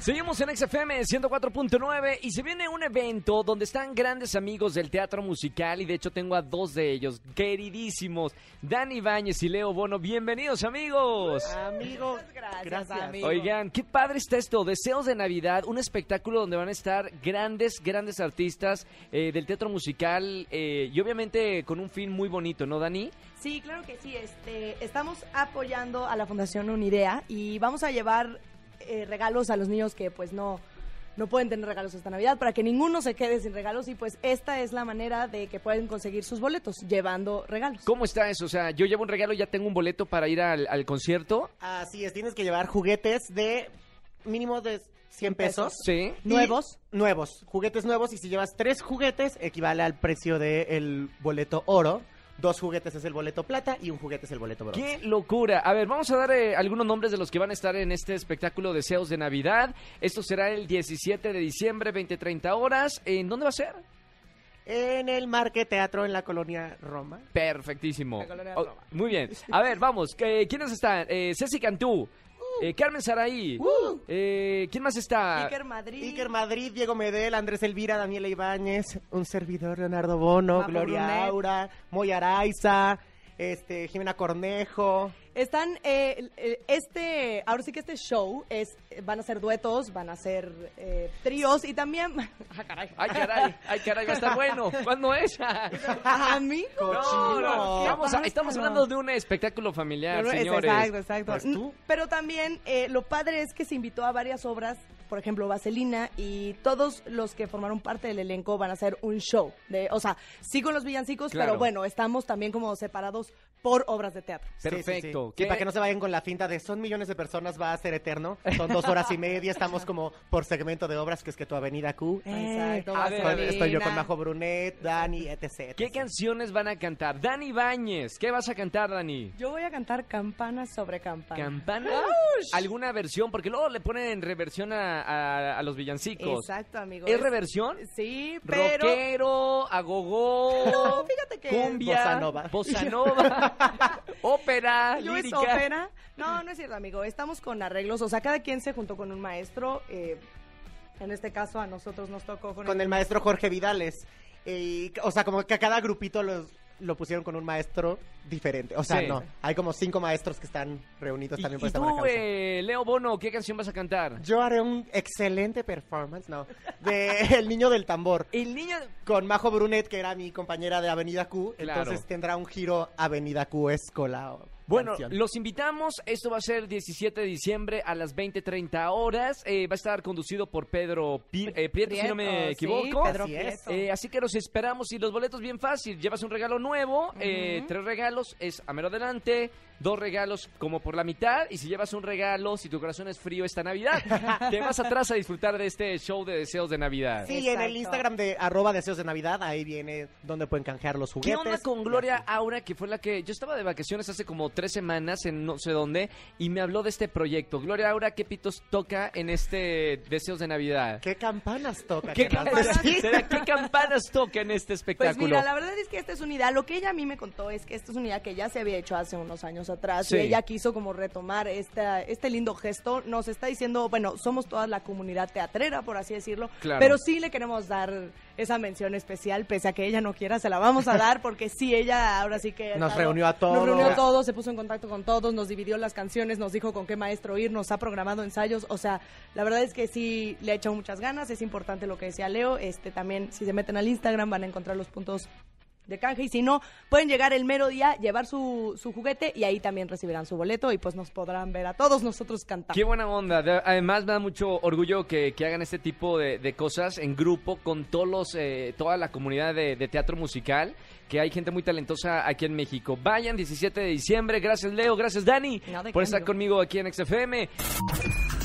Seguimos en XFM 104.9 y se viene un evento donde están grandes amigos del teatro musical y de hecho tengo a dos de ellos, queridísimos, Dani Ibáñez y Leo Bono. Bienvenidos amigos. Amigos, gracias. Oigan, qué padre está esto, Deseos de Navidad, un espectáculo donde van a estar grandes, grandes artistas eh, del teatro musical eh, y obviamente con un fin muy bonito, ¿no, Dani? Sí, claro que sí. Este, estamos apoyando a la Fundación Unidea y vamos a llevar eh, regalos a los niños que pues no no pueden tener regalos esta Navidad para que ninguno se quede sin regalos y pues esta es la manera de que pueden conseguir sus boletos llevando regalos. ¿Cómo está eso? O sea, yo llevo un regalo y ya tengo un boleto para ir al, al concierto. Así es, tienes que llevar juguetes de mínimo de 100 pesos. Sí. Nuevos. Nuevos, juguetes nuevos. Y si llevas tres juguetes, equivale al precio del boleto oro. Dos juguetes es el boleto plata y un juguete es el boleto bronce. ¡Qué locura! A ver, vamos a dar eh, algunos nombres de los que van a estar en este espectáculo Deseos de Navidad. Esto será el 17 de diciembre, 20-30 horas. ¿En dónde va a ser? En el Marque Teatro en la colonia Roma. Perfectísimo. La colonia Oh, Roma. muy bien. A ver, vamos. eh, ¿Quiénes están? Eh, Ceci Cantú. Eh, Carmen Saraí. eh, ¿Quién más está? Iker Madrid. Iker Madrid, Diego Medel, Andrés Elvira, Daniela Ibáñez, un servidor Leonardo Bono, Gloria Brunet. Aura, Moy Araiza, este, Jimena Cornejo. Están, eh, el- este, ahora sí que este show es, van a ser duetos, van a ser eh, tríos y también, ah, caray, Ay, caray. Ay, caray, va a estar bueno. ¿Cuándo es? a mí, No. Estamos, hablando de un espectáculo familiar, señores. Exacto, exacto. Pues tú. Pero también eh, lo padre es que se invitó a varias obras, por ejemplo, Vaselina, y todos los que formaron parte del elenco van a hacer un show. De, o sea, sí con los villancicos, Claro. pero bueno, estamos también como separados por obras de teatro. Sí, sí, sí. Perfecto. Sí, ¿Qué- para que no se vayan con la finta de son millones de personas, va a ser eterno. Son dos horas y media, estamos como por segmento de obras, que es que tu Avenida Q. Exacto, a ver, Vaselina. Estoy yo con Majo Brunet, Dani, etc. ¿Qué canciones van a cantar? Dani Ibáñez. ¿Qué vas a cantar, Dani? Yo voy a cantar campanas sobre campanas. ¿Campana? ¿Alguna versión? Porque luego le ponen en reversión a, a- a los villancicos. Exacto, amigo. ¿Es reversión? Sí, pero... Rockero, agogó, No, fíjate que... cumbia, Bossa nova. bossa nova, ópera, Yo es lírica. ópera. No, no es cierto, amigo. Estamos con arreglos. O sea, cada quien se juntó con un maestro. eh, en este caso, a nosotros nos tocó con, Con el maestro Jorge Vidales. Y, o sea, como que a cada grupito los, lo pusieron con un maestro diferente. O sea, Sí. no. Hay como cinco maestros que están reunidos Y, también por y esta buena tú, eh, Leo Bono, ¿qué canción vas a cantar? Yo haré un excelente performance, no, de El Niño del Tambor. El niño... Con Majo Brunet, que era mi compañera de Avenida Q. Claro. Entonces tendrá un giro Avenida Q Escola. Bueno, los invitamos. Esto va a ser el 17 de diciembre a las 20.30 horas. Eh, va a estar conducido por Pedro Pi- eh, Prieto, si no me sí, equivoco. Pedro Así es. Prieto. Eh, así que los esperamos y los boletos bien fácil. Llevas un regalo nuevo, eh, tres regalos, es a mero adelante, dos regalos como por la mitad. Y si llevas un regalo, si tu corazón es frío esta Navidad, te vas atrás a disfrutar de este show de deseos de Navidad. Sí, en el. Instagram de arroba deseos de Navidad, ahí viene donde pueden canjear los ¿Qué juguetes. onda con Gloria Aura, que fue la que... Yo estaba de vacaciones hace como tres semanas en no sé dónde y me habló de este proyecto. Gloria Aura, ¿qué pitos toca en este Deseos de Navidad? ¿Qué campanas toca? ¿Qué, campanas, decir? ¿será qué campanas toca en este Pues espectáculo? mira, la verdad es que esta es una idea. Lo que ella a mí me contó es que esta es una idea que ya se había hecho hace unos años atrás Sí. y ella quiso como retomar esta, este lindo gesto. Nos está diciendo, bueno, somos toda la comunidad teatrera, por así decirlo, Claro. pero sí le queremos dar esa mención especial, pese a que ella no quiera, se la vamos a dar porque sí, ella ahora sí que... Nos reunió a todos. Nos reunió a todos, se puso en contacto con todos, nos dividió las canciones, nos dijo con qué maestro ir, nos ha programado ensayos, o sea, la verdad es que sí le ha echado muchas ganas, es importante lo que decía Leo, este también si se meten al Instagram van a encontrar los puntos de canje y si no, pueden llegar el mero día, llevar su, su juguete y ahí también recibirán su boleto y pues nos podrán ver a todos nosotros cantar. Qué buena onda. De- Además me da mucho orgullo que, que hagan este tipo de, de cosas en grupo con todos los, eh, toda la comunidad de, de teatro musical, que hay gente muy talentosa aquí en México. Vayan 17 de diciembre. Gracias Leo, gracias Dani No, por estar conmigo aquí en XFM.